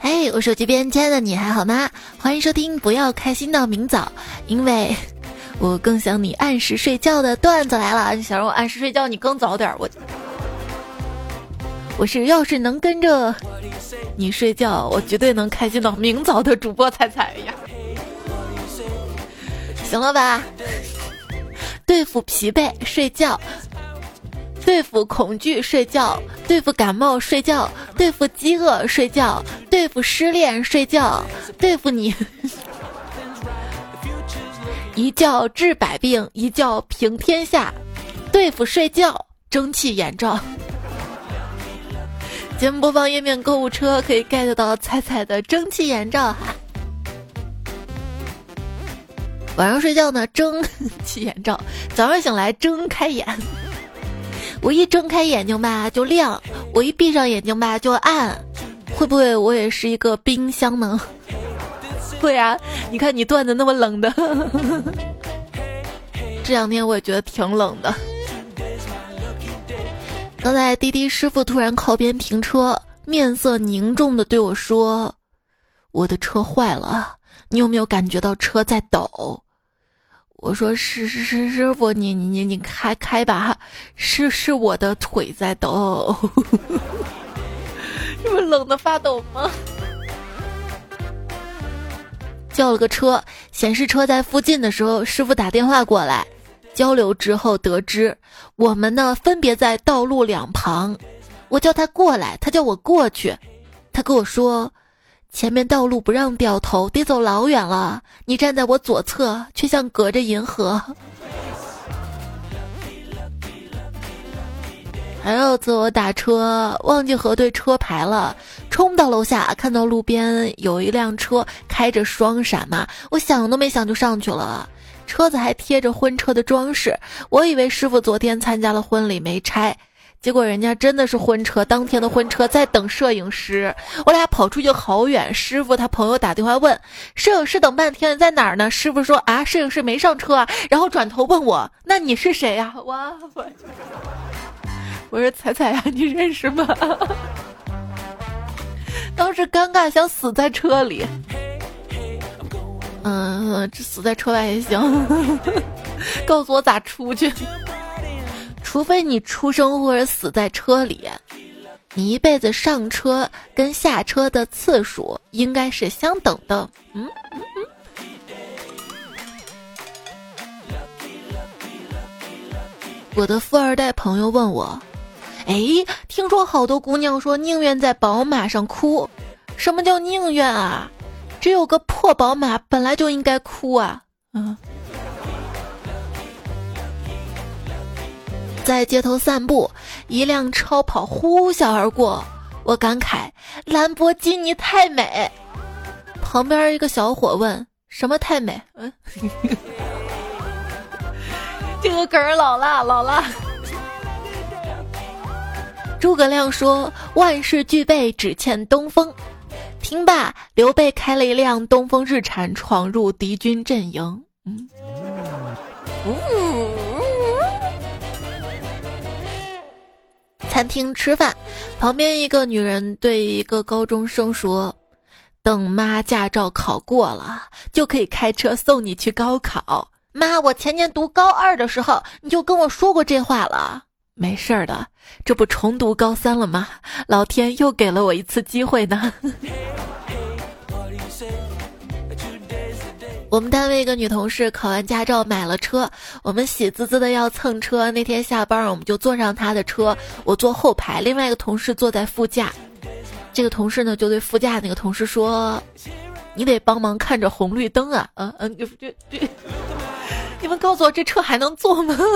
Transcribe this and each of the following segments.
嘿，我手机边亲爱的你还好吗？欢迎收听，不要开心到明早，因为 我更想你按时睡觉的段子来了。想让我按时睡觉，你更早点。我我是要是能跟着你睡觉，我绝对能开心到明早的主播彩彩呀。行了吧？对付疲惫睡觉。对付恐惧睡觉，对付感冒睡觉，对付饥饿睡觉，对付失恋睡觉，对付你，一觉治百病，一觉平天下，对付睡觉，蒸汽眼罩。节目播放页面购物车可以 get 到彩彩的蒸汽眼罩哈。晚上睡觉呢，蒸汽眼罩；早上醒来睁开眼。我一睁开眼睛吧就亮，我一闭上眼睛吧就暗，会不会我也是一个冰箱呢？会啊，你看你段子那么冷的，这两天我也觉得挺冷的。刚才滴滴师傅突然靠边停车，面色凝重的对我说：“我的车坏了，你有没有感觉到车在抖？”我说是是是师傅，你你你你开开吧，是是我的腿在抖，这不冷的发抖吗？叫了个车，显示车在附近的时候，师傅打电话过来，交流之后得知我们呢分别在道路两旁，我叫他过来，他叫我过去，他跟我说。前面道路不让掉头，得走老远了。你站在我左侧，却像隔着银河。还有次我打车忘记核对车牌了，冲到楼下，看到路边有一辆车开着双闪嘛，我想都没想就上去了。车子还贴着婚车的装饰，我以为师傅昨天参加了婚礼没拆。结果人家真的是婚车，当天的婚车在等摄影师，我俩跑出去好远。师傅他朋友打电话问，摄影师等半天在哪儿呢？师傅说啊，摄影师没上车啊。然后转头问我，那你是谁呀？我我说彩彩呀，你认识吗？当时尴尬想死在车里，嗯，这死在车外也行。告诉我咋出去。除非你出生或者死在车里，你一辈子上车跟下车的次数应该是相等的。嗯。我的富二代朋友问我：“哎，听说好多姑娘说宁愿在宝马上哭，什么叫宁愿啊？只有个破宝马本来就应该哭啊。”嗯。在街头散步，一辆超跑呼啸而过，我感慨兰博基尼太美。旁边一个小伙问：“什么太美？”嗯，这个梗儿老了，老了。诸葛亮说：“万事俱备，只欠东风。”听罢，刘备开了一辆东风日产，闯入敌军阵营。嗯。餐厅吃饭，旁边一个女人对一个高中生说：“等妈驾照考过了，就可以开车送你去高考。”妈，我前年读高二的时候你就跟我说过这话了。没事儿的，这不重读高三了吗？老天又给了我一次机会呢。我们单位一个女同事考完驾照买了车，我们喜滋滋的要蹭车。那天下班，我们就坐上她的车，我坐后排，另外一个同事坐在副驾。这个同事呢，就对副驾那个同事说：“你得帮忙看着红绿灯啊！”嗯嗯，就就，你们告诉我这车还能坐吗？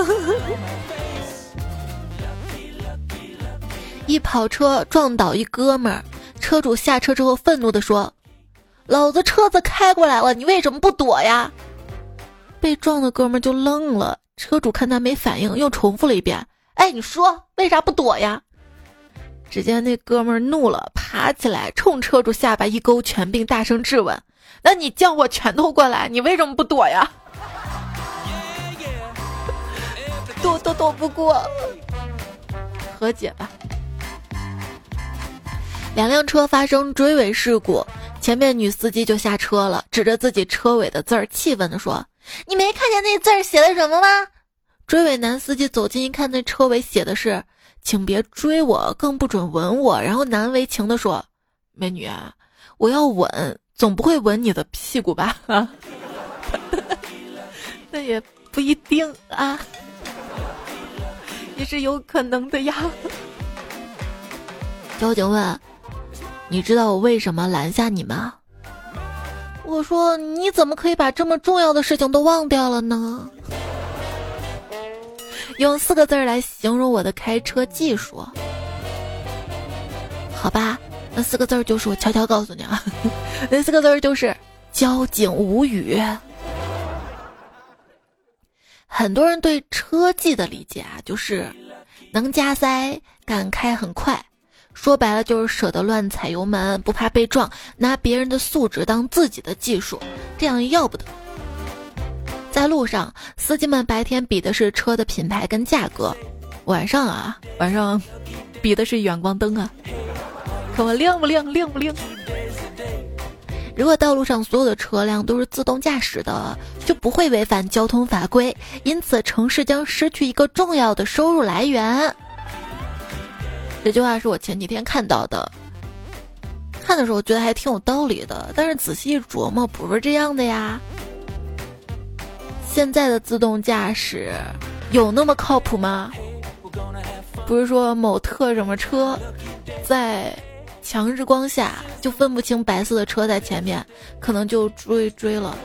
一跑车撞倒一哥们儿，车主下车之后愤怒的说。老子车子开过来了，你为什么不躲呀？被撞的哥们就愣了，车主看他没反应，又重复了一遍：“哎，你说为啥不躲呀？”只见那哥们怒了，爬起来冲车主下巴一勾拳，并大声质问：“那你叫我拳头过来，你为什么不躲呀？”躲都躲不过，和解吧。两辆车发生追尾事故，前面女司机就下车了，指着自己车尾的字儿，气愤地说：“你没看见那字儿写的什么吗？”追尾男司机走近一看，那车尾写的是：“请别追我，更不准吻我。”然后难为情地说：“美女，我要吻，总不会吻你的屁股吧？”哈 哈那也不一定啊，也是有可能的呀。交警问。你知道我为什么拦下你吗？我说你怎么可以把这么重要的事情都忘掉了呢？用四个字来形容我的开车技术，好吧，那四个字就是我悄悄告诉你啊，那四个字就是交警无语。很多人对车技的理解啊，就是能加塞，敢开很快。说白了就是舍得乱踩油门，不怕被撞，拿别人的素质当自己的技术，这样要不得。在路上，司机们白天比的是车的品牌跟价格，晚上啊，晚上比的是远光灯啊，看我亮不亮，亮不亮。如果道路上所有的车辆都是自动驾驶的，就不会违反交通法规，因此城市将失去一个重要的收入来源。这句话是我前几天看到的，看的时候觉得还挺有道理的，但是仔细琢磨，不是这样的呀。现在的自动驾驶有那么靠谱吗？不是说某特什么车，在强日光下就分不清白色的车在前面，可能就追追了。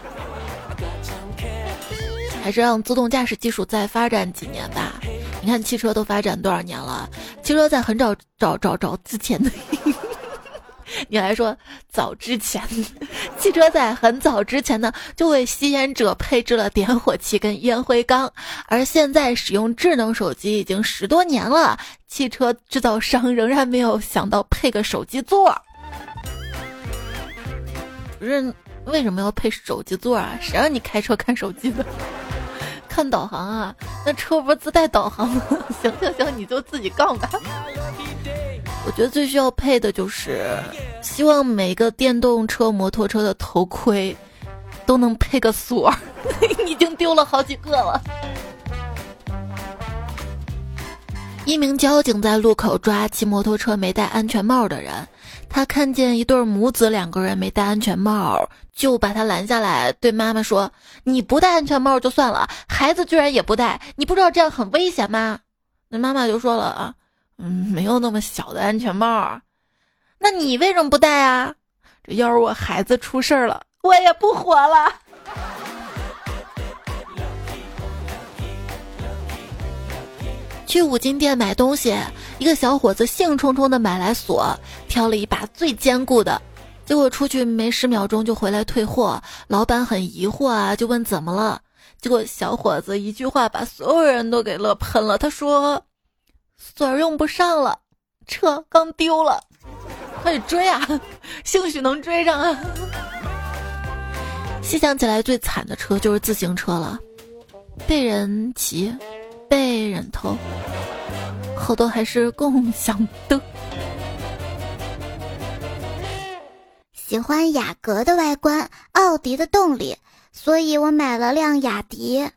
还是让自动驾驶技术再发展几年吧。你看汽车都发展多少年了？汽车在很早早早早之前的，你还说早之前，汽车在很早之前呢就为吸烟者配置了点火器跟烟灰缸，而现在使用智能手机已经十多年了，汽车制造商仍然没有想到配个手机座。不是为什么要配手机座啊？谁让你开车看手机的？看导航啊，那车不是自带导航吗？行行行，你就自己杠吧。我觉得最需要配的就是，希望每个电动车、摩托车的头盔都能配个锁。已经丢了好几个了。一名交警在路口抓骑摩托车没戴安全帽的人。他看见一对母子两个人没戴安全帽，就把他拦下来，对妈妈说：“你不戴安全帽就算了，孩子居然也不戴，你不知道这样很危险吗？”那妈妈就说了：“啊，嗯，没有那么小的安全帽，那你为什么不戴啊？这要是我孩子出事儿了，我也不活了。”去五金店买东西，一个小伙子兴冲冲的买来锁，挑了一把最坚固的，结果出去没十秒钟就回来退货。老板很疑惑啊，就问怎么了？结果小伙子一句话把所有人都给乐喷了。他说：“锁用不上了，车刚丢了，快点追啊！兴许能追上啊！”细想起来，最惨的车就是自行车了，被人骑。被人偷，好多还是共享的。喜欢雅阁的外观，奥迪的动力，所以我买了辆雅迪。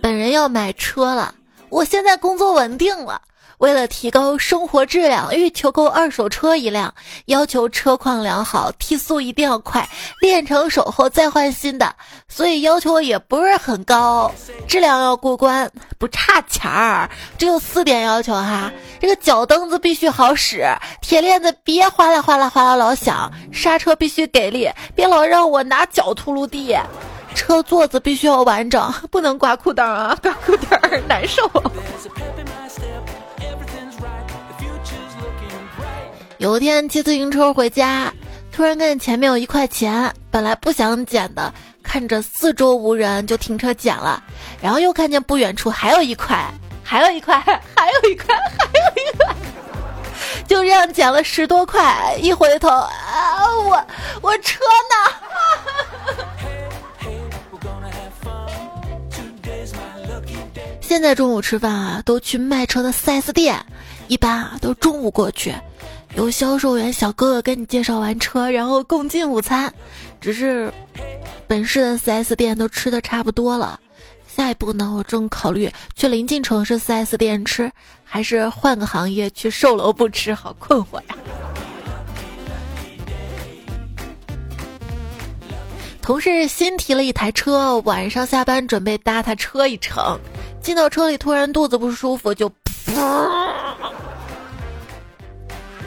本人要买车了，我现在工作稳定了。为了提高生活质量，欲求购二手车一辆，要求车况良好，提速一定要快，练成手后再换新的，所以要求也不是很高，质量要过关，不差钱儿，只有四点要求哈。这个脚蹬子必须好使，铁链子别哗啦哗啦哗啦老响，刹车必须给力，别老让我拿脚秃噜地，车座子必须要完整，不能刮裤裆啊，刮裤裆难受。有一天骑自行车回家，突然看见前面有一块钱，本来不想捡的，看着四周无人就停车捡了。然后又看见不远处还有一块，还有一块，还有一块，还有一块，就这样捡了十多块。一回头啊，我我车呢？现在中午吃饭啊，都去卖车的 4S 店，一般啊都中午过去，有销售员小哥哥给你介绍完车，然后共进午餐。只是本市的 4S 店都吃的差不多了，下一步呢，我正考虑去临近城市 4S 店吃，还是换个行业去售楼部吃，好困惑呀。同事新提了一台车，晚上下班准备搭他车一程，进到车里突然肚子不舒服，就噗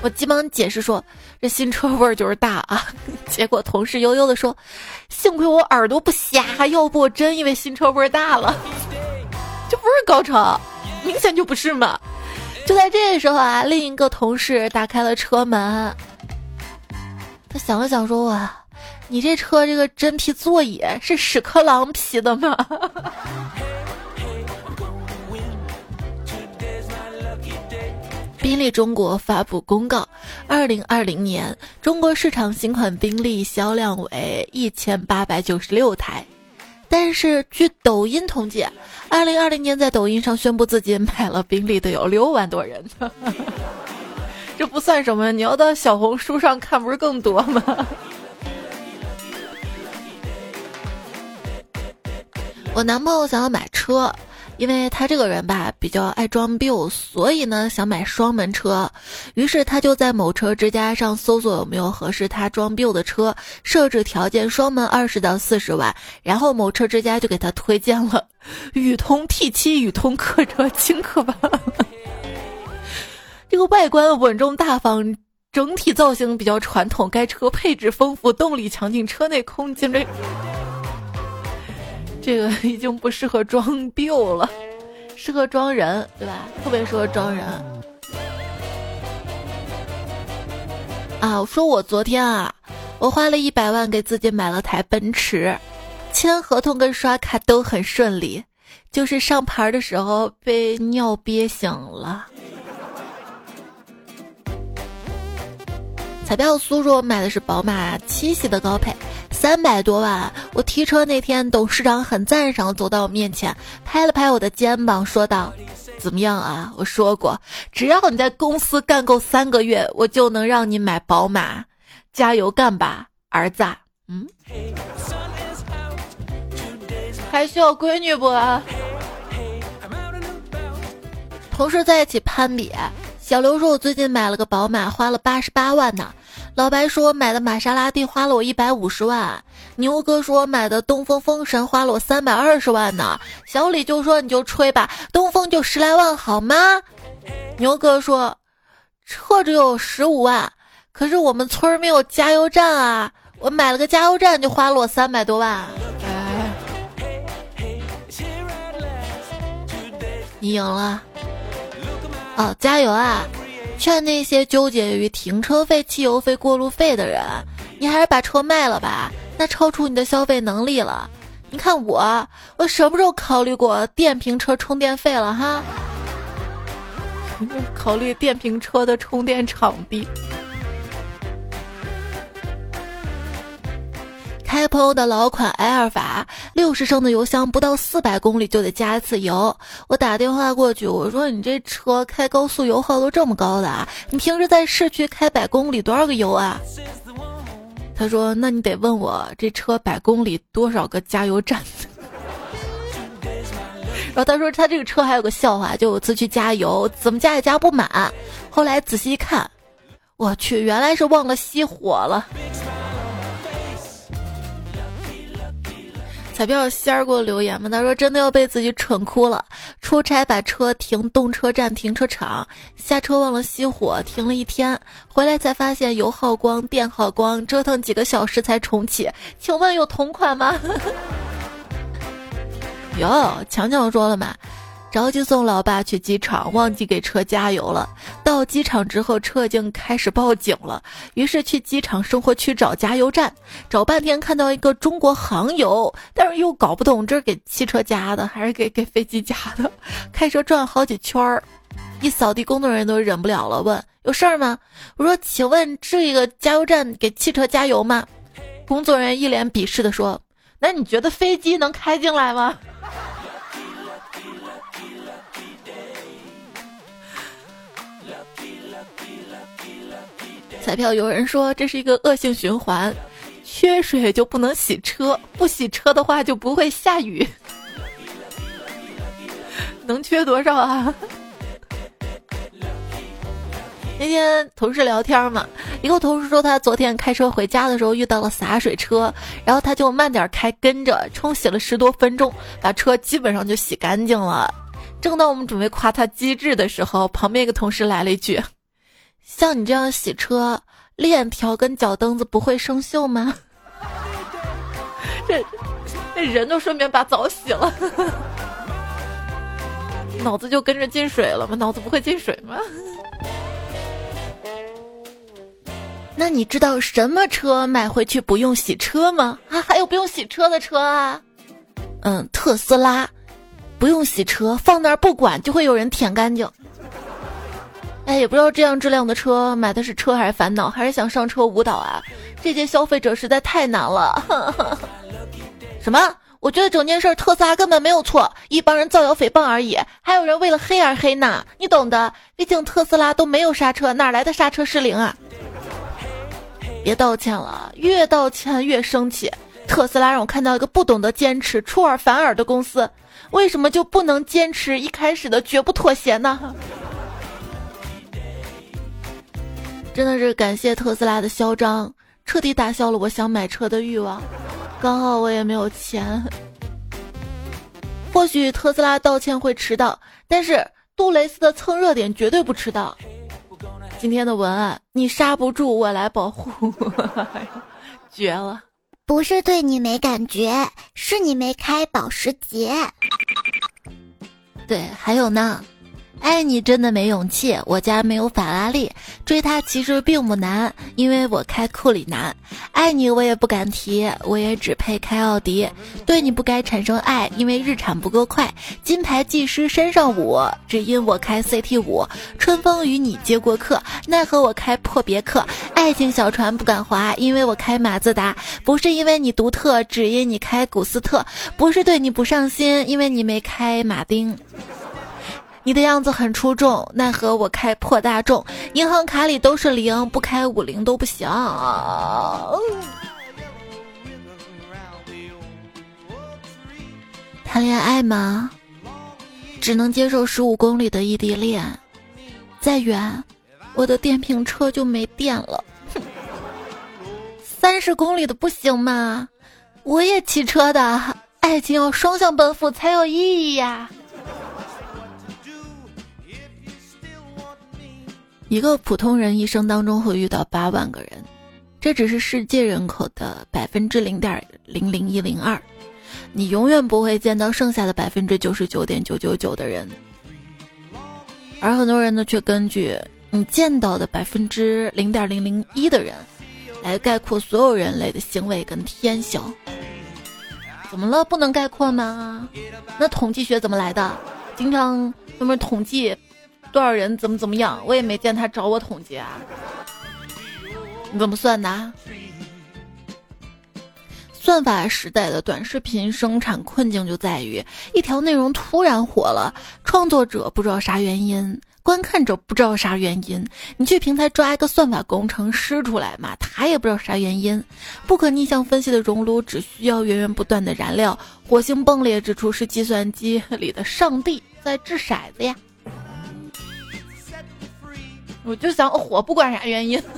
我急忙解释说，这新车味儿就是大啊。结果同事悠悠的说，幸亏我耳朵不瞎，要不我真以为新车味儿大了。这不是高潮，明显就不是嘛。就在这时候啊，另一个同事打开了车门，他想了想说哇。你这车这个真皮座椅是屎壳郎皮的吗？宾利中国发布公告，二零二零年中国市场新款宾利销量为一千八百九十六台，但是据抖音统计，二零二零年在抖音上宣布自己买了宾利的有六万多人，这不算什么，你要到小红书上看，不是更多吗？我男朋友想要买车，因为他这个人吧比较爱装逼，所以呢想买双门车。于是他就在某车之家上搜索有没有合适他装逼的车，设置条件双门二十到四十万，然后某车之家就给他推荐了宇通 T 七宇通客车轻可吧。这个外观稳重大方，整体造型比较传统，该车配置丰富，动力强劲，车内空间这。这个已经不适合装 B 了，适合装人，对吧？特别适合装人。啊，我说我昨天啊，我花了一百万给自己买了台奔驰，签合同跟刷卡都很顺利，就是上牌的时候被尿憋醒了。彩票苏说买的是宝马七系的高配。三百多万！我提车那天，董事长很赞赏，走到我面前，拍了拍我的肩膀，说道：“怎么样啊？我说过，只要你在公司干够三个月，我就能让你买宝马。加油干吧，儿子！”嗯，还需要闺女不？同事在一起攀比，小刘说：“我最近买了个宝马，花了八十八万呢。”老白说买的玛莎拉蒂花了我一百五十万，牛哥说买的东风风神花了我三百二十万呢。小李就说你就吹吧，东风就十来万好吗？牛哥说车只有十五万，可是我们村没有加油站啊，我买了个加油站就花了我三百多万。你赢了，哦，加油啊！劝那些纠结于停车费、汽油费、过路费的人，你还是把车卖了吧，那超出你的消费能力了。你看我，我什么时候考虑过电瓶车充电费了哈？考虑电瓶车的充电场地。开朋友的老款埃尔法，六十升的油箱，不到四百公里就得加一次油。我打电话过去，我说：“你这车开高速油耗都这么高的啊？你平时在市区开百公里多少个油啊？”他说：“那你得问我这车百公里多少个加油站。”然后他说他这个车还有个笑话，就有次去加油，怎么加也加不满。后来仔细一看，我去，原来是忘了熄火了。彩票仙儿给我留言嘛，他说真的要被自己蠢哭了。出差把车停动车站停车场，下车忘了熄火，停了一天，回来才发现油耗光、电耗光，折腾几个小时才重启。请问有同款吗？有，强强说了嘛。着急送老爸去机场，忘记给车加油了。到机场之后，车已经开始报警了。于是去机场生活区找加油站，找半天看到一个中国航油，但是又搞不懂这是给汽车加的还是给给飞机加的。开车转好几圈儿，一扫地，工作人员都忍不了了，问有事儿吗？我说，请问这个加油站给汽车加油吗？工作人员一脸鄙视的说：“那你觉得飞机能开进来吗？”彩票有人说这是一个恶性循环，缺水就不能洗车，不洗车的话就不会下雨。能缺多少啊？那天同事聊天嘛，一个同事说他昨天开车回家的时候遇到了洒水车，然后他就慢点开，跟着冲洗了十多分钟，把车基本上就洗干净了。正当我们准备夸他机智的时候，旁边一个同事来了一句：“像你这样洗车，链条跟脚蹬子不会生锈吗？” 这这人都顺便把澡洗了。脑子就跟着进水了吗？脑子不会进水吗？那你知道什么车买回去不用洗车吗？啊，还有不用洗车的车啊？嗯，特斯拉，不用洗车，放那儿不管就会有人舔干净。哎，也不知道这样质量的车买的是车还是烦恼，还是想上车舞蹈啊？这些消费者实在太难了。什么？我觉得整件事特斯拉根本没有错，一帮人造谣诽谤而已，还有人为了黑而黑呢，你懂的。毕竟特斯拉都没有刹车，哪来的刹车失灵啊？别道歉了，越道歉越生气。特斯拉让我看到一个不懂得坚持、出尔反尔的公司，为什么就不能坚持一开始的绝不妥协呢？真的是感谢特斯拉的嚣张，彻底打消了我想买车的欲望。刚好我也没有钱，或许特斯拉道歉会迟到，但是杜蕾斯的蹭热点绝对不迟到。今天的文案，你刹不住，我来保护，绝了！不是对你没感觉，是你没开保时捷。对，还有呢。爱你真的没勇气，我家没有法拉利，追他其实并不难，因为我开库里南。爱你我也不敢提，我也只配开奥迪。对你不该产生爱，因为日产不够快。金牌技师身上舞，只因我开 CT 五。春风与你接过客，奈何我开破别克。爱情小船不敢划，因为我开马自达。不是因为你独特，只因你开古斯特。不是对你不上心，因为你没开马丁。你的样子很出众，奈何我开破大众，银行卡里都是零，不开五零都不行。谈恋爱吗？只能接受十五公里的异地恋，再远，我的电瓶车就没电了。三十公里的不行吗？我也骑车的，爱情要双向奔赴才有意义呀。一个普通人一生当中会遇到八万个人，这只是世界人口的百分之零点零零一零二，你永远不会见到剩下的百分之九十九点九九九的人，而很多人呢却根据你见到的百分之零点零零一的人，来概括所有人类的行为跟天性。怎么了？不能概括吗？那统计学怎么来的？经常那么统计。多少人怎么怎么样？我也没见他找我统计啊！你怎么算的？算法时代的短视频生产困境就在于，一条内容突然火了，创作者不知道啥原因，观看者不知道啥原因，你去平台抓一个算法工程师出来嘛，他也不知道啥原因。不可逆向分析的熔炉只需要源源不断的燃料，火星崩裂之处是计算机里的上帝在掷骰子呀！我就想火，不管啥原因。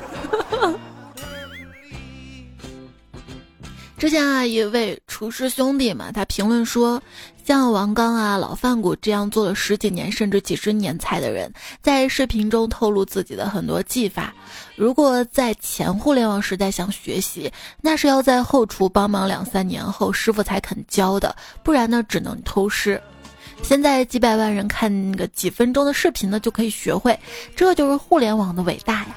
之前啊，一位厨师兄弟嘛，他评论说，像王刚啊、老范谷这样做了十几年甚至几十年菜的人，在视频中透露自己的很多技法。如果在前互联网时代想学习，那是要在后厨帮忙两三年后，师傅才肯教的，不然呢，只能偷师。现在几百万人看个几分钟的视频呢，就可以学会，这就是互联网的伟大呀！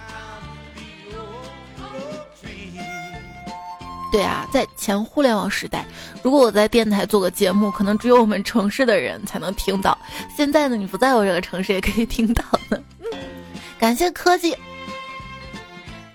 对啊，在前互联网时代，如果我在电台做个节目，可能只有我们城市的人才能听到。现在呢，你不在我这个城市也可以听到呢。感谢科技。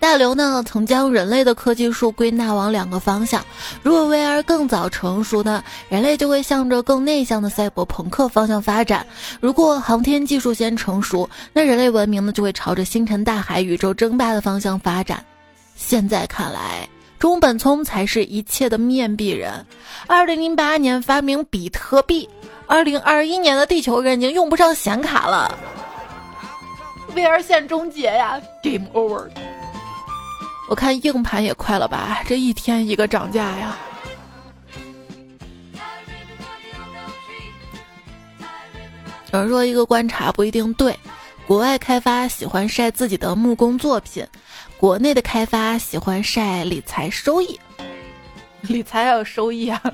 大刘呢曾将人类的科技树归纳往两个方向：如果 VR 更早成熟呢，人类就会向着更内向的赛博朋克方向发展；如果航天技术先成熟，那人类文明呢就会朝着星辰大海、宇宙争霸的方向发展。现在看来，中本聪才是一切的面壁人。二零零八年发明比特币，二零二一年的地球人已经用不上显卡了。VR 线终结呀，Game Over。我看硬盘也快了吧，这一天一个涨价呀。有人说一个观察不一定对，国外开发喜欢晒自己的木工作品，国内的开发喜欢晒理财收益。理财还有收益啊？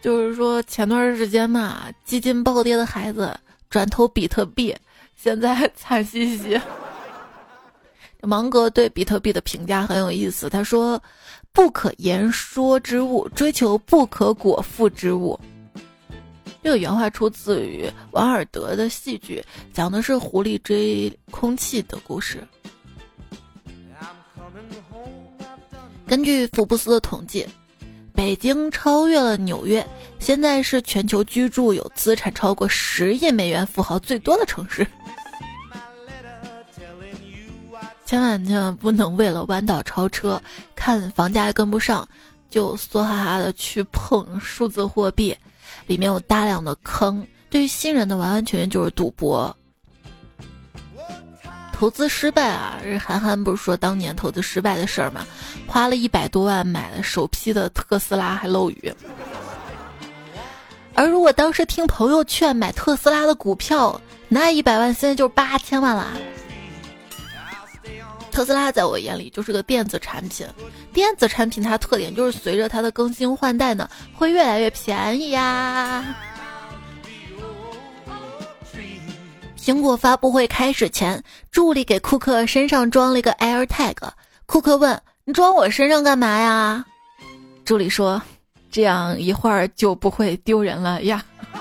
就是说前段时间嘛，基金暴跌的孩子转投比特币，现在惨兮兮。芒格对比特币的评价很有意思，他说：“不可言说之物，追求不可果腹之物。”这个原话出自于王尔德的戏剧，讲的是狐狸追空气的故事。根据福布斯的统计，北京超越了纽约，现在是全球居住有资产超过十亿美元富豪最多的城市。千万千万不能为了弯道超车，看房价跟不上，就梭哈哈的去碰数字货币，里面有大量的坑，对于新人的完完全全就是赌博。投资失败啊！这韩寒不是说当年投资失败的事儿吗？花了一百多万买了首批的特斯拉还漏雨。而如果当时听朋友劝买特斯拉的股票，那一百万现在就是八千万啦。特斯拉在我眼里就是个电子产品，电子产品它特点就是随着它的更新换代呢，会越来越便宜呀。苹果发布会开始前，助理给库克身上装了一个 AirTag，库克问：“你装我身上干嘛呀？”助理说：“这样一会儿就不会丢人了呀。”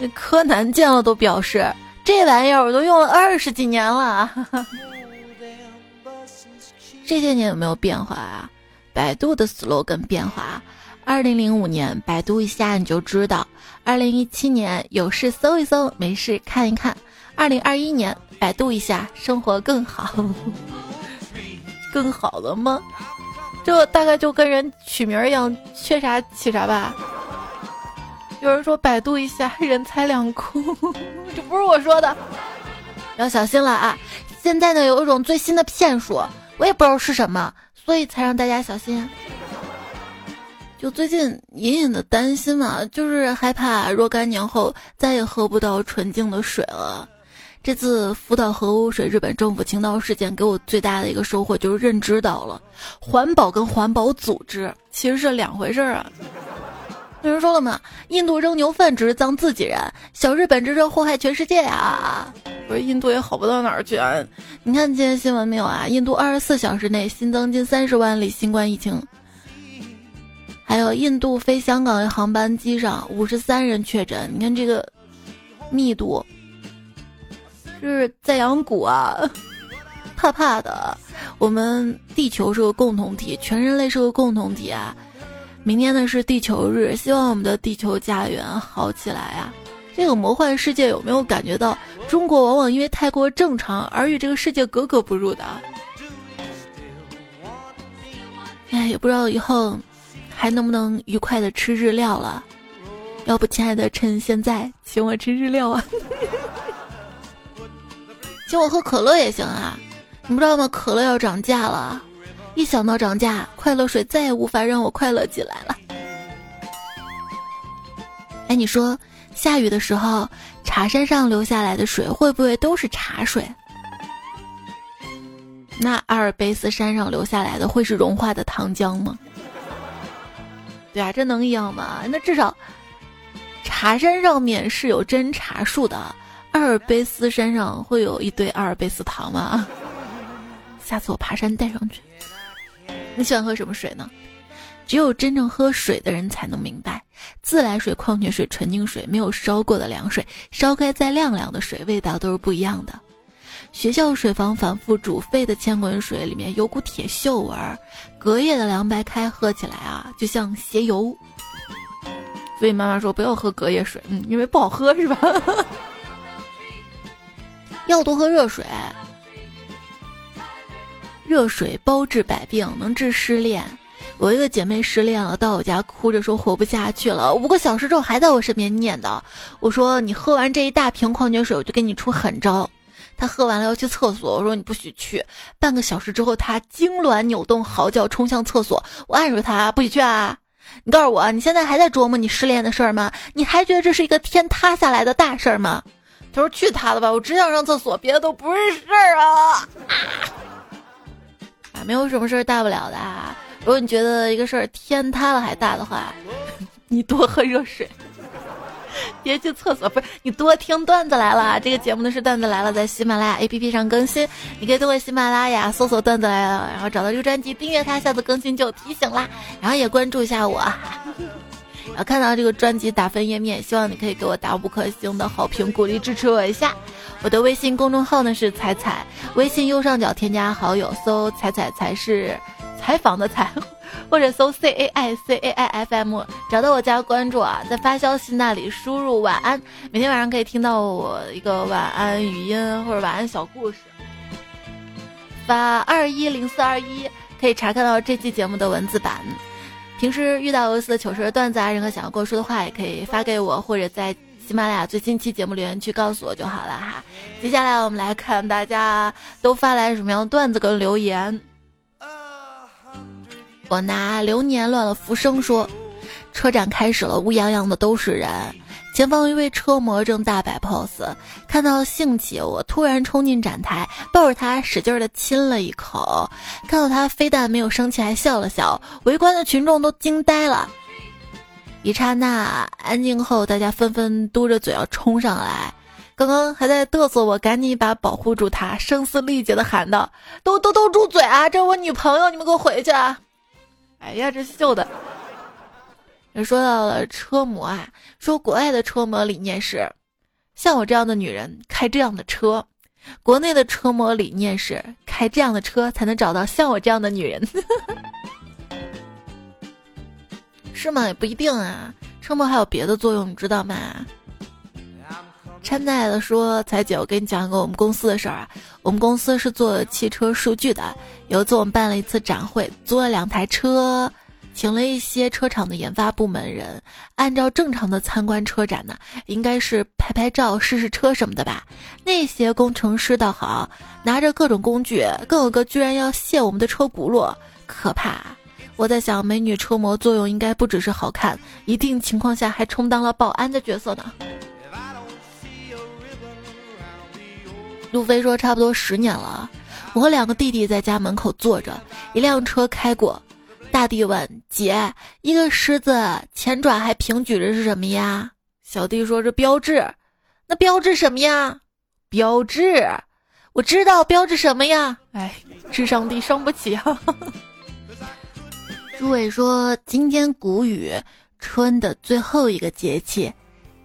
那柯南见了都表示。这玩意儿我都用了二十几年了，这些年有没有变化啊？百度的 slogan 变化，二零零五年百度一下你就知道，二零一七年有事搜一搜，没事看一看，二零二一年百度一下生活更好，更好了吗？这大概就跟人取名一样，缺啥起啥吧。有人说百度一下人财两空，这不是我说的，要小心了啊！现在呢有一种最新的骗术，我也不知道是什么，所以才让大家小心。就最近隐隐的担心嘛，就是害怕若干年后再也喝不到纯净的水了。这次福岛核污水日本政府倾倒事件给我最大的一个收获就是认知到了，环保跟环保组织其实是两回事儿啊。有人说了嘛，印度扔牛粪只是脏自己人，小日本这是祸害全世界呀！不是印度也好不到哪儿去啊！你看今天新闻没有啊？印度二十四小时内新增近三十万例新冠疫情，还有印度飞香港的航班机上五十三人确诊。你看这个密度，是在养蛊啊！怕怕的，我们地球是个共同体，全人类是个共同体啊！明天呢是地球日，希望我们的地球家园好起来啊！这个魔幻世界有没有感觉到中国往往因为太过正常而与这个世界格格不入的？哎，也不知道以后还能不能愉快的吃日料了。要不，亲爱的，趁现在请我吃日料啊！请我喝可乐也行啊！你不知道吗？可乐要涨价了。一想到涨价，快乐水再也无法让我快乐起来了。哎，你说下雨的时候，茶山上流下来的水会不会都是茶水？那阿尔卑斯山上流下来的会是融化的糖浆吗？对啊，这能一样吗？那至少茶山上面是有真茶树的，阿尔卑斯山上会有一堆阿尔卑斯糖吗？下次我爬山带上去。你喜欢喝什么水呢？只有真正喝水的人才能明白，自来水、矿泉水、纯净水、没有烧过的凉水、烧开再晾凉的水，味道都是不一样的。学校水房反复煮沸的千滚水里面有股铁锈味儿，隔夜的凉白开喝起来啊，就像鞋油。所以妈妈说不要喝隔夜水，嗯，因为不好喝是吧？要多喝热水，热水包治百病，能治失恋。我一个姐妹失恋了，到我家哭着说活不下去了，五个小时之后还在我身边念叨。我说你喝完这一大瓶矿泉水，我就给你出狠招。她喝完了要去厕所，我说你不许去。半个小时之后，她痉挛扭动，嚎叫冲向厕所，我按住她不许去啊！你告诉我，你现在还在琢磨你失恋的事儿吗？你还觉得这是一个天塌下来的大事儿吗？他说去他的吧，我只想上厕所，别的都不是事儿啊！啊，没有什么事儿大不了的啊。如果你觉得一个事儿天塌了还大的话，你多喝热水。别去厕所，不是你多听段子来了。这个节目呢是段子来了，在喜马拉雅 APP 上更新，你可以通过喜马拉雅搜索段子来了，然后找到这个专辑，订阅它，下次更新就提醒啦。然后也关注一下我，然后看到这个专辑打分页面，希望你可以给我打五颗星的好评，鼓励支持我一下。我的微信公众号呢是彩彩，微信右上角添加好友，搜彩彩才是采访的采。或者搜 C A I C A I F M，找到我加关注啊，在发消息那里输入晚安，每天晚上可以听到我一个晚安语音或者晚安小故事。发二一零四二一可以查看到这期节目的文字版。平时遇到有意思的糗事段子啊，任何想要跟我说的话，也可以发给我，或者在喜马拉雅最新期节目留言区告诉我就好了哈。接下来我们来看大家都发来什么样的段子跟留言。我拿流年乱了浮生说，车展开始了，乌泱泱的都是人。前方一位车模正大摆 pose，看到兴起，我突然冲进展台，抱着他使劲的亲了一口。看到他非但没有生气，还笑了笑，围观的群众都惊呆了。一刹那安静后，大家纷纷嘟着嘴要冲上来。刚刚还在嘚瑟，我赶紧一把保护住他，声嘶力竭的喊道：“都都都住嘴啊！这是我女朋友，你们给我回去！”啊！哎呀，这秀的！说到了车模啊，说国外的车模理念是，像我这样的女人开这样的车；国内的车模理念是，开这样的车才能找到像我这样的女人。是吗？也不一定啊，车模还有别的作用，你知道吗？参在的说：“彩姐，我给你讲一个我们公司的事儿啊。我们公司是做汽车数据的。有一次我们办了一次展会，租了两台车，请了一些车厂的研发部门人。按照正常的参观车展呢，应该是拍拍照、试试车什么的吧。那些工程师倒好，拿着各种工具，更有个居然要卸我们的车轱辘，可怕！我在想，美女车模作用应该不只是好看，一定情况下还充当了保安的角色呢。”路飞说：“差不多十年了，我和两个弟弟在家门口坐着，一辆车开过。大弟问姐：‘一个狮子前爪还平举着是什么呀？’小弟说：‘这标志。’那标志什么呀？标志，我知道标志什么呀？哎，智商低，伤不起啊。”朱伟说：“今天谷雨，春的最后一个节气，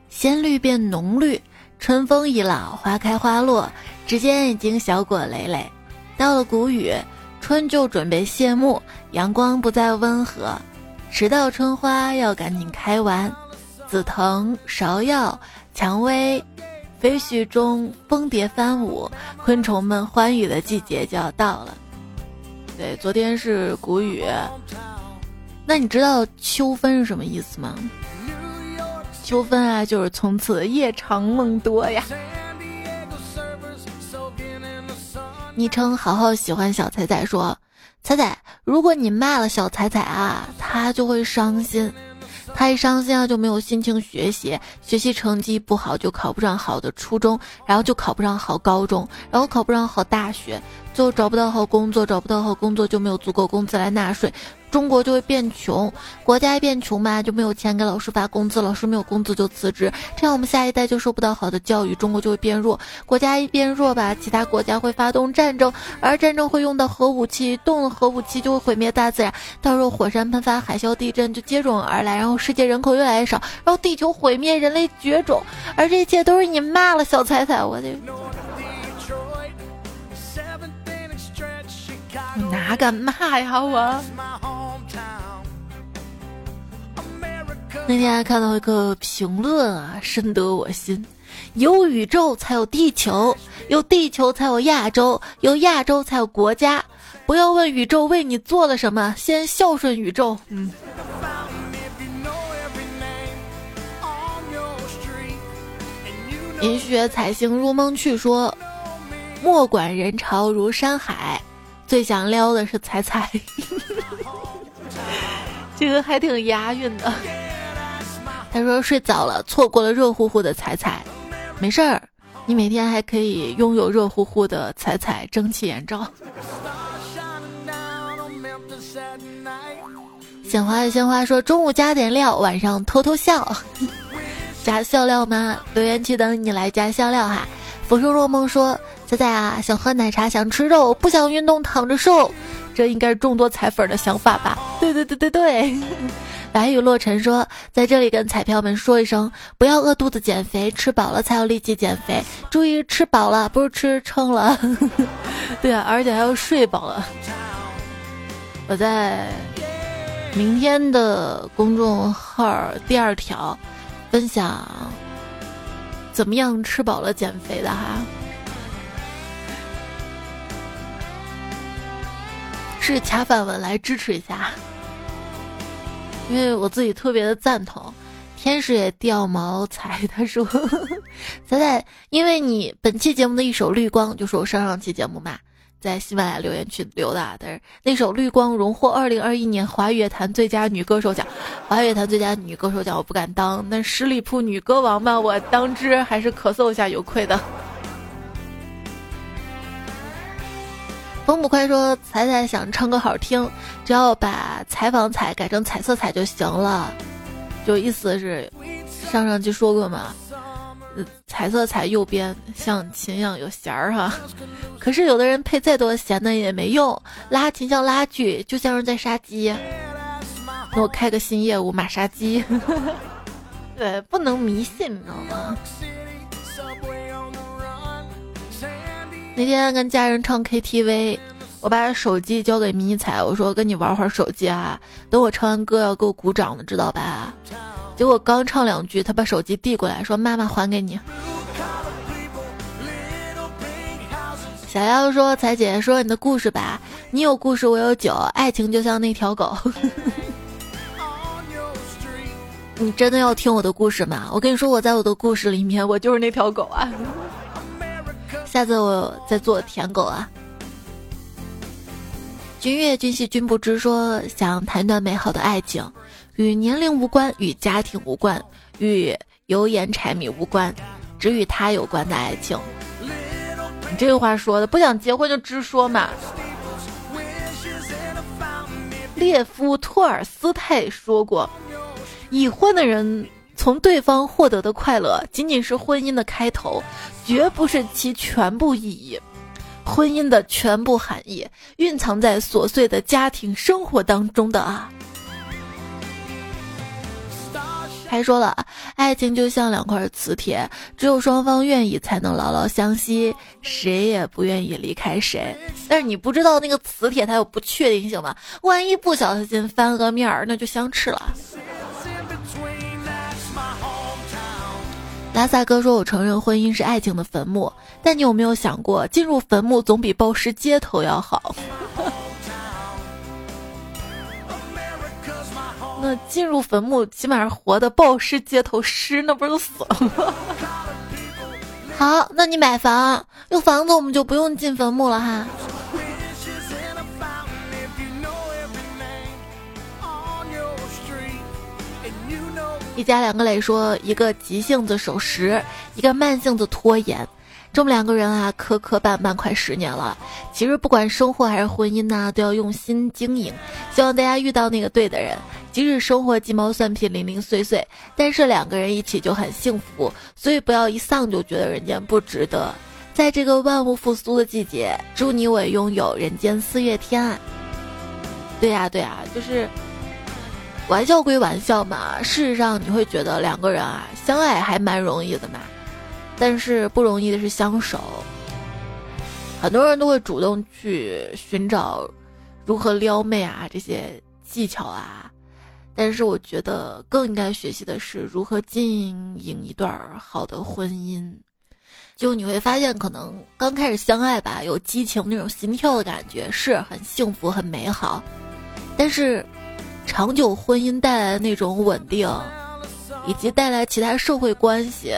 鲜绿变浓绿，春风已老，花开花落。”指尖已经小果累累，到了谷雨，春就准备谢幕，阳光不再温和，迟到春花要赶紧开完。紫藤、芍药、蔷薇，飞絮中蜂蝶翻舞，昆虫们欢愉的季节就要到了。对，昨天是谷雨，那你知道秋分是什么意思吗？秋分啊，就是从此夜长梦多呀。昵称好好喜欢小彩彩说：“彩彩，如果你骂了小彩彩啊，他就会伤心，他一伤心啊就没有心情学习，学习成绩不好就考不上好的初中，然后就考不上好高中，然后考不上好大学，最后找不到好工作，找不到好工作就没有足够工资来纳税，中国就会变穷，国家一变穷吧，就没有钱给老师发工资，老师没有工资就辞职，这样我们下一代就受不到好的教育，中国就会变弱。国家一变弱吧，其他国家会发动战争，而战争会用到核武器，动了核武器就会毁灭大自然，到时候火山喷发、海啸、地震就接踵而来，然后世界人口越来越少，然后地球毁灭，人类绝种，而这一切都是你骂了小彩彩，我的。哪敢骂呀我！那天还看到一个评论啊，深得我心。有宇宙才有地球，有地球才有亚洲，有亚洲才有国家。不要问宇宙为你做了什么，先孝顺宇宙。嗯。银雪彩星入梦去说，莫管人潮如山海。最想撩的是彩彩，这个还挺押韵的。他说睡早了，错过了热乎乎的彩彩，没事儿，你每天还可以拥有热乎乎的彩彩蒸汽眼罩。鲜花的鲜花说中午加点料，晚上偷偷笑，加笑料吗？留言区等你来加笑料哈。浮生若梦说。仔仔啊，想喝奶茶，想吃肉，不想运动，躺着瘦，这应该是众多彩粉的想法吧？对对对对对。白雨落尘说，在这里跟彩票们说一声，不要饿肚子减肥，吃饱了才有力气减肥。注意吃饱了，不是吃撑了。对啊，而且还要睡饱了。我在明天的公众号第二条分享，怎么样吃饱了减肥的哈。是卡反文来支持一下，因为我自己特别的赞同。天使也掉毛彩，他说：“ 仔仔，因为你本期节目的一首《绿光》，就是我上上期节目嘛，在喜马拉雅留言区留的。但是那首《绿光》荣获二零二一年华语乐坛最佳女歌手奖。华语乐坛最佳女歌手奖我不敢当，那十里铺女歌王吧，我当之还是咳嗽一下有愧的。”风不快说：“彩彩想唱歌好听，只要把采访彩改成彩色彩就行了。就意思是，上上期说过嘛，彩色彩右边像琴一样有弦儿哈。可是有的人配再多弦呢也没用，拉琴像拉锯，就像是在杀鸡。那我开个新业务，马杀鸡。对，不能迷信，你知道吗？”那天跟家人唱 KTV，我把手机交给迷彩，我说跟你玩会儿手机啊，等我唱完歌要给我鼓掌的，知道吧？结果刚唱两句，他把手机递过来，说妈妈还给你。小妖说：“彩姐说你的故事吧，你有故事我有酒，爱情就像那条狗。你真的要听我的故事吗？我跟你说，我在我的故事里面，我就是那条狗啊。”下次我再做舔狗啊！君越君兮君不知说想谈段美好的爱情，与年龄无关，与家庭无关，与油盐柴米无关，只与他有关的爱情。你这话说的，不想结婚就直说嘛。列夫·托尔斯泰说过，已婚的人。从对方获得的快乐仅仅是婚姻的开头，绝不是其全部意义。婚姻的全部含义蕴藏在琐碎的家庭生活当中的啊。还说了，爱情就像两块磁铁，只有双方愿意才能牢牢相吸，谁也不愿意离开谁。但是你不知道那个磁铁它有不确定性吗？万一不小心翻个面儿，那就相斥了。拉萨哥说：“我承认婚姻是爱情的坟墓，但你有没有想过，进入坟墓总比暴尸街头要好？那进入坟墓起码是活的，暴尸街头尸那不是死了吗？好，那你买房，有房子我们就不用进坟墓了哈。”一家两个磊说，一个急性子守时，一个慢性子拖延。这么两个人啊，磕磕绊绊快十年了。其实不管生活还是婚姻呢，都要用心经营。希望大家遇到那个对的人，即使生活鸡毛蒜皮、零零碎碎，但是两个人一起就很幸福。所以不要一丧就觉得人间不值得。在这个万物复苏的季节，祝你我拥有人间四月天啊。对呀对呀，就是玩笑归玩笑嘛。事实上，你会觉得两个人啊相爱还蛮容易的嘛，但是不容易的是相守。很多人都会主动去寻找如何撩妹啊这些技巧啊，但是我觉得更应该学习的是如何经营一段好的婚姻。就你会发现，可能刚开始相爱吧，有激情那种心跳的感觉，是很幸福、很美好。但是，长久婚姻带来的那种稳定，以及带来其他社会关系、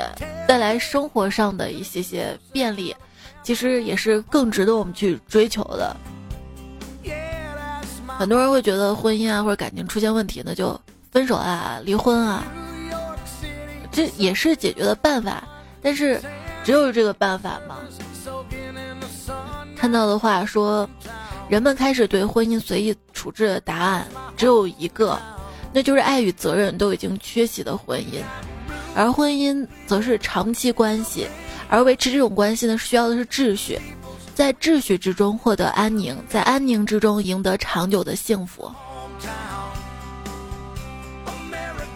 带来生活上的一些些便利，其实也是更值得我们去追求的。很多人会觉得婚姻啊或者感情出现问题，那就分手啊、离婚啊，这也是解决的办法，但是。只有这个办法吗？看到的话说，人们开始对婚姻随意处置的答案只有一个，那就是爱与责任都已经缺席的婚姻。而婚姻则是长期关系，而维持这种关系呢，需要的是秩序，在秩序之中获得安宁，在安宁之中赢得长久的幸福。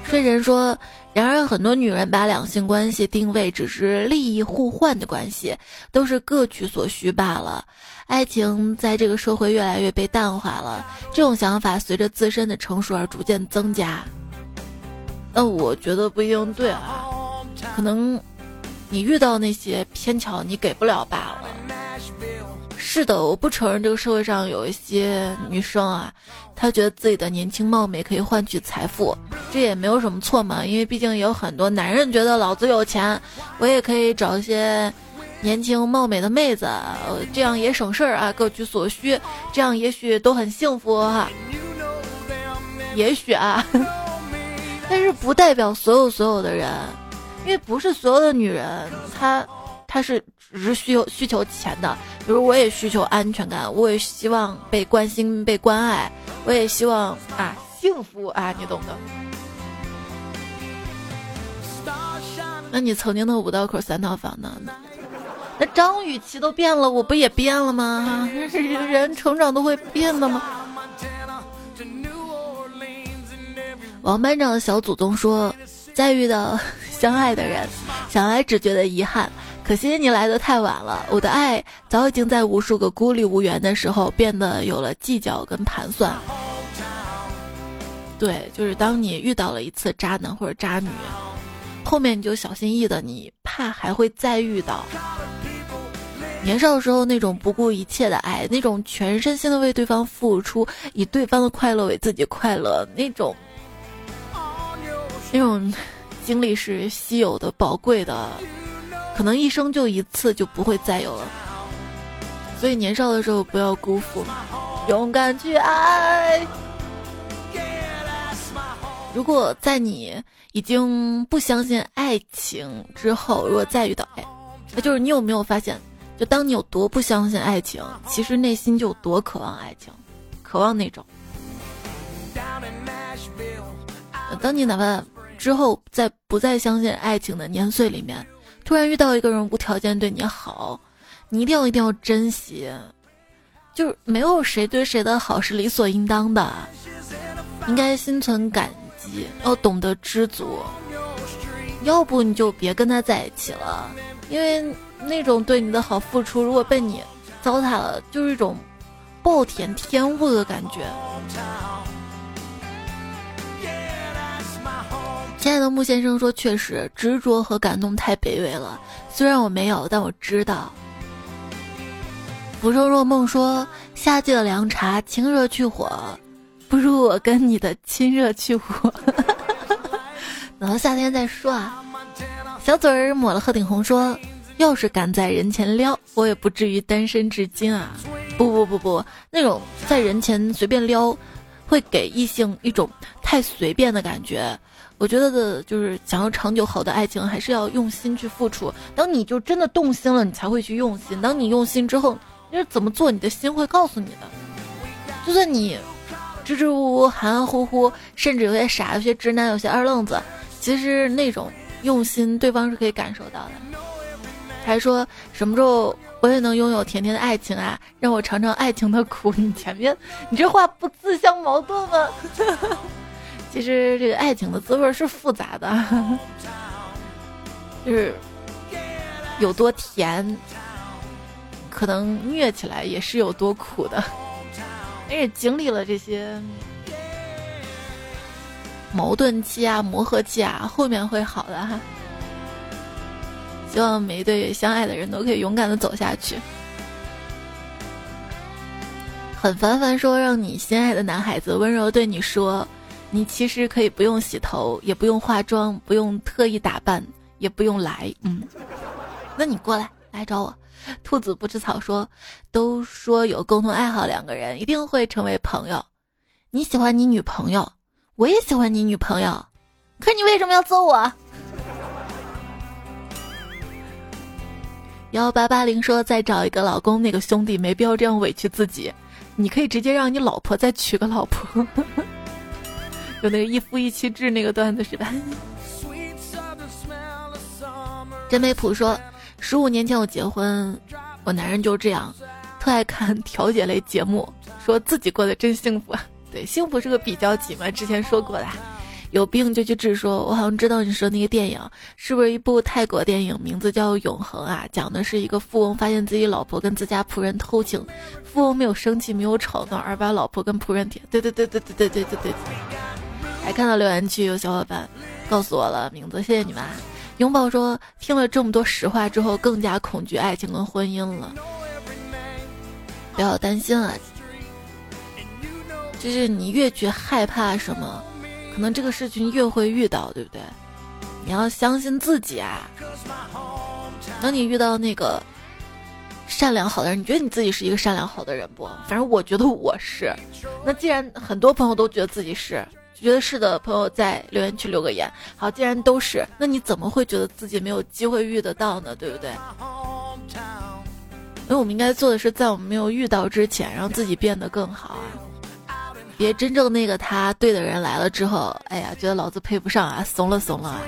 睡人说。然而，很多女人把两性关系定位只是利益互换的关系，都是各取所需罢了。爱情在这个社会越来越被淡化了，这种想法随着自身的成熟而逐渐增加。那我觉得不一定对啊，可能你遇到那些偏巧你给不了罢了。是的，我不承认这个社会上有一些女生啊。她觉得自己的年轻貌美可以换取财富，这也没有什么错嘛。因为毕竟也有很多男人觉得老子有钱，我也可以找一些年轻貌美的妹子，这样也省事儿啊，各取所需，这样也许都很幸福哈。也许啊，但是不代表所有所有的人，因为不是所有的女人，她她是只是需求需求钱的。比如我也需求安全感，我也希望被关心、被关爱，我也希望啊幸福啊，你懂的。那你曾经的五道口三套房呢？那张雨绮都变了，我不也变了吗？人成长都会变的吗？王班长的小祖宗说，再遇到 相爱的人，想来只觉得遗憾。可惜你来的太晚了，我的爱早已经在无数个孤立无援的时候变得有了计较跟盘算。对，就是当你遇到了一次渣男或者渣女，后面你就小心翼翼的，你怕还会再遇到。年少时候那种不顾一切的爱，那种全身心的为对方付出，以对方的快乐为自己快乐，那种那种经历是稀有的、宝贵的。可能一生就一次，就不会再有了。所以年少的时候不要辜负，勇敢去爱。如果在你已经不相信爱情之后，如果再遇到爱，那就是你有没有发现，就当你有多不相信爱情，其实内心就有多渴望爱情，渴望那种。当你哪怕之后在不再相信爱情的年岁里面。突然遇到一个人无条件对你好，你一定要一定要珍惜，就是没有谁对谁的好是理所应当的，应该心存感激，要懂得知足，要不你就别跟他在一起了，因为那种对你的好付出，如果被你糟蹋了，就是一种暴殄天物的感觉。亲爱的木先生说：“确实，执着和感动太卑微了。虽然我没有，但我知道。”浮生若梦说：“夏季的凉茶清热去火，不如我跟你的亲热去火。”等到夏天再说啊。小嘴儿抹了鹤顶红说：“要是敢在人前撩，我也不至于单身至今啊。”不不不不，那种在人前随便撩，会给异性一种太随便的感觉。我觉得的就是想要长久好的爱情，还是要用心去付出。当你就真的动心了，你才会去用心。当你用心之后，你是怎么做，你的心会告诉你的。就算你支支吾吾、含含糊糊，甚至有些傻、有些直男、有些二愣子，其实那种用心，对方是可以感受到的。还说什么时候我也能拥有甜甜的爱情啊？让我尝尝爱情的苦。你前面，你这话不自相矛盾吗？其实这个爱情的滋味是复杂的，就是有多甜，可能虐起来也是有多苦的。而且经历了这些矛盾期啊、磨合期啊，后面会好的哈。希望每一对相爱的人都可以勇敢的走下去。很凡凡说：“让你心爱的男孩子温柔对你说。”你其实可以不用洗头，也不用化妆，不用特意打扮，也不用来。嗯，那你过来来找我。兔子不吃草说，都说有共同爱好，两个人一定会成为朋友。你喜欢你女朋友，我也喜欢你女朋友，可你为什么要揍我？幺八八零说，再找一个老公，那个兄弟没必要这样委屈自己，你可以直接让你老婆再娶个老婆。有那个一夫一妻制那个段子是吧？真没谱说，十五年前我结婚，我男人就这样，特爱看调解类节目，说自己过得真幸福。对，幸福是个比较级嘛，之前说过的。有病就去治，说我好像知道你说那个电影是不是一部泰国电影，名字叫《永恒》啊？讲的是一个富翁发现自己老婆跟自家仆人偷情，富翁没有生气，没有吵闹，而把老婆跟仆人舔。对对对对对对对对对。还看到留言区有小伙伴告诉我了名字，谢谢你们。啊拥抱说听了这么多实话之后，更加恐惧爱情跟婚姻了。不要担心啊，就是你越去害怕什么，可能这个事情越会遇到，对不对？你要相信自己啊。等你遇到那个善良好的人，你觉得你自己是一个善良好的人不？反正我觉得我是。那既然很多朋友都觉得自己是。觉得是的朋友在留言区留个言。好，既然都是，那你怎么会觉得自己没有机会遇得到呢？对不对？因为我们应该做的是，在我们没有遇到之前，让自己变得更好啊！别真正那个他对的人来了之后，哎呀，觉得老子配不上啊，怂了怂了。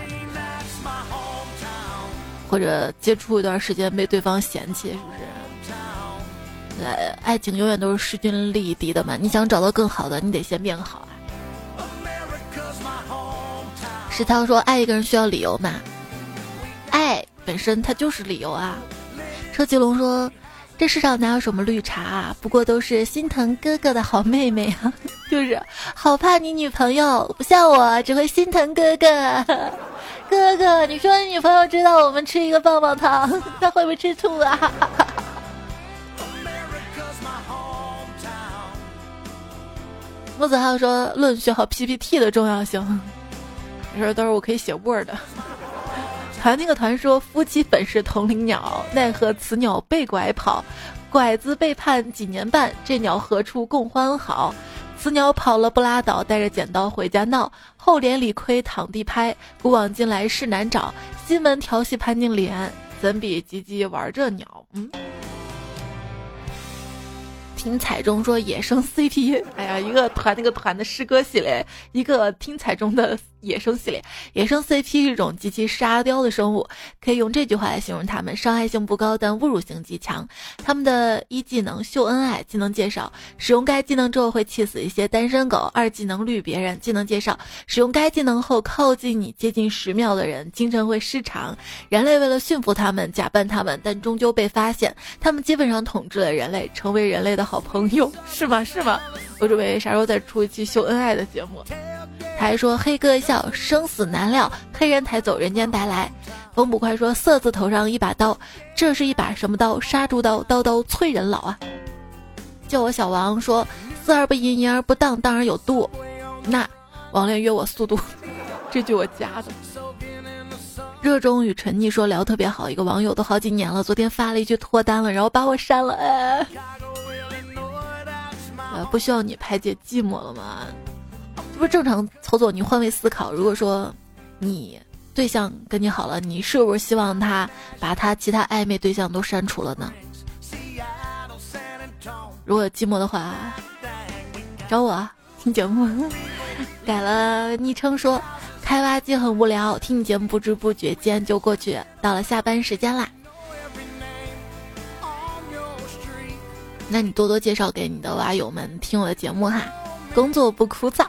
或者接触一段时间被对方嫌弃，是不是？呃，爱情永远都是势均力敌的嘛。你想找到更好的，你得先变好啊。石涛说：“爱一个人需要理由嘛？爱本身它就是理由啊。”车吉龙说：“这世上哪有什么绿茶啊？不过都是心疼哥哥的好妹妹啊。就是好怕你女朋友不像我，只会心疼哥哥。哥哥，你说你女朋友知道我们吃一个棒棒糖，她会不会吃醋啊？”木子浩说：“论学好 PPT 的重要性。”说都是我可以写 Word。团那个团说夫妻本是同林鸟，奈何此鸟被拐跑，拐子背叛几年半，这鸟何处共欢好？此鸟跑了不拉倒，带着剪刀回家闹，后脸理亏躺地拍，古往今来事难找，西门调戏潘金莲，怎比吉吉玩这鸟？嗯。听彩中说野生 CP，哎呀，一个团那个团的诗歌系列，一个听彩中的。野生系列，野生 CP 是一种极其沙雕的生物，可以用这句话来形容它们：伤害性不高，但侮辱性极强。他们的一技能秀恩爱，技能介绍：使用该技能之后会气死一些单身狗；二技能绿别人，技能介绍：使用该技能后靠近你接近十秒的人精神会失常。人类为了驯服他们，假扮他们，但终究被发现，他们基本上统治了人类，成为人类的好朋友，是吗？是吗？我准备啥时候再出一期秀恩爱的节目？他还说：“黑哥一笑，生死难料；黑人抬走，人间白来。”风捕快说：“色字头上一把刀，这是一把什么刀？杀猪刀，刀刀催人老啊！”叫我小王说：“色而不淫，淫而不荡，当然有度。”那王恋约我速度，这句我加的。热衷与沉溺说聊特别好，一个网友都好几年了，昨天发了一句脱单了，然后把我删了。呃，不需要你排解寂寞了吗？不是正常操作，你换位思考，如果说你对象跟你好了，你是不是希望他把他其他暧昧对象都删除了呢？如果寂寞的话，找我听节目。改了昵称说，开挖机很无聊，听你节目不知不觉间就过去到了下班时间啦。那你多多介绍给你的蛙友们听我的节目哈，工作不枯燥。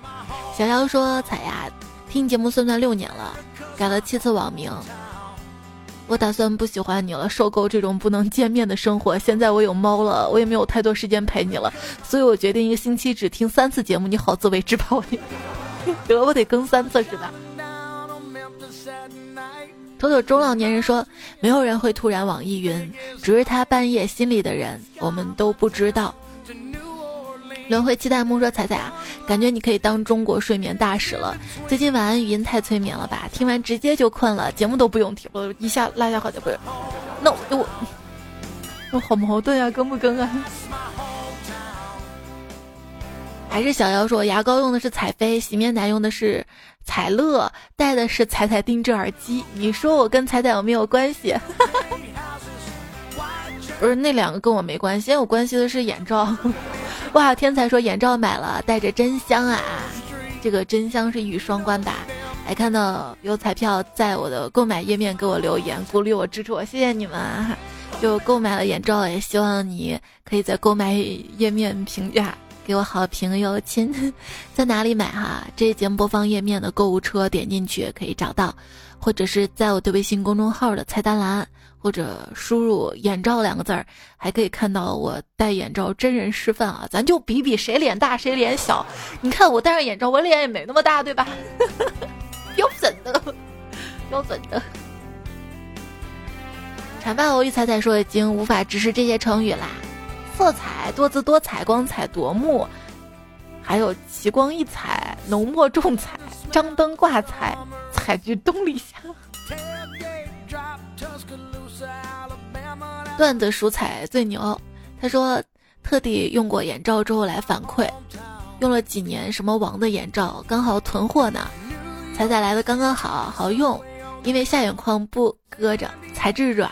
小妖说：“彩呀，听节目算算六年了，改了七次网名。我打算不喜欢你了，受够这种不能见面的生活。现在我有猫了，我也没有太多时间陪你了，所以我决定一个星期只听三次节目。你好自为之吧，我 得我得更三次是吧？”妥妥中老年人说：“没有人会突然网易云，只是他半夜心里的人，我们都不知道。”轮回期待木说：“彩彩啊，感觉你可以当中国睡眠大使了。最近晚安语音太催眠了吧？听完直接就困了，节目都不用听了，一下拉下好久不是？那我我 我好矛盾啊，更不更啊？还是小妖说，牙膏用的是彩飞，洗面奶用的是。”彩乐戴的是彩彩定制耳机，你说我跟彩彩有没有关系？不是那两个跟我没关系，我关系的是眼罩。哇，天才说眼罩买了，带着真香啊！这个真香是一语双关吧？还看到有彩票在我的购买页面给我留言，鼓励我支持我，谢谢你们！就购买了眼罩，也希望你可以在购买页面评价。给我好评哟，亲，在哪里买哈？这一节目播放页面的购物车点进去可以找到，或者是在我的微信公众号的菜单栏，或者输入“眼罩”两个字儿，还可以看到我戴眼罩真人示范啊！咱就比比谁脸大谁脸小。你看我戴上眼罩，我脸也没那么大，对吧？标准的，标准的。茶饭偶遇彩彩说已经无法直视这些成语啦。色彩多姿多彩，光彩夺目，还有奇光异彩，浓墨重彩，张灯挂彩，彩菊东篱下。段子属彩最牛，他说特地用过眼罩之后来反馈，用了几年什么王的眼罩，刚好囤货呢，彩彩来的刚刚好，好用。因为下眼眶不搁着，材质软，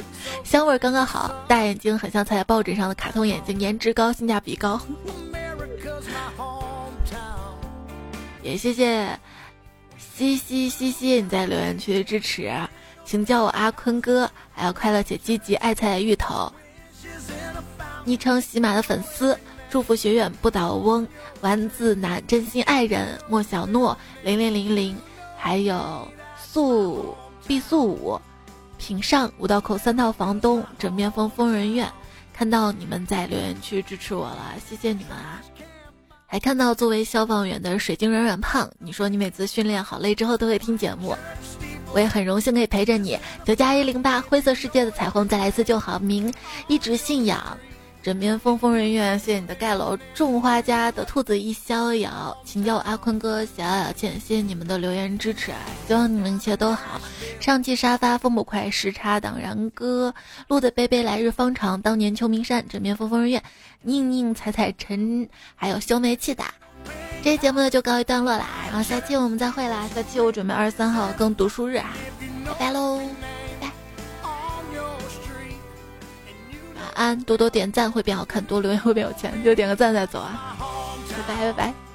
香味刚刚好，大眼睛很像踩在抱枕上的卡通眼睛，颜值高，性价比高。也谢谢西西西西你在留言区的支持，请叫我阿坤哥，还有快乐且积极爱菜的芋头，昵称喜马的粉丝，祝福学院不倒翁，丸子男真心爱人莫小诺零零零零，还有。素毕素五，品上五道口三套房东枕边风疯人院，看到你们在留言区支持我了，谢谢你们啊！还看到作为消防员的水晶软软胖，你说你每次训练好累之后都会听节目，我也很荣幸可以陪着你。九加一零八灰色世界的彩虹再来一次就好，明一直信仰。枕边风风人院，谢谢你的盖楼。种花家的兔子一逍遥，请叫我阿坤哥。小小倩，谢谢你们的留言支持！希望你们一切都好。上汽沙发风不快，时差党然哥，路的杯杯来日方长。当年秋名山，枕边风风人院，宁宁彩彩晨，还有修煤气的。这期节目呢就告一段落啦，然后下期我们再会啦。下期我准备二十三号更读书日啊，拜拜喽。拜。晚安多多点赞会变好看，多留言会变有钱，就点个赞再走啊！拜拜拜拜。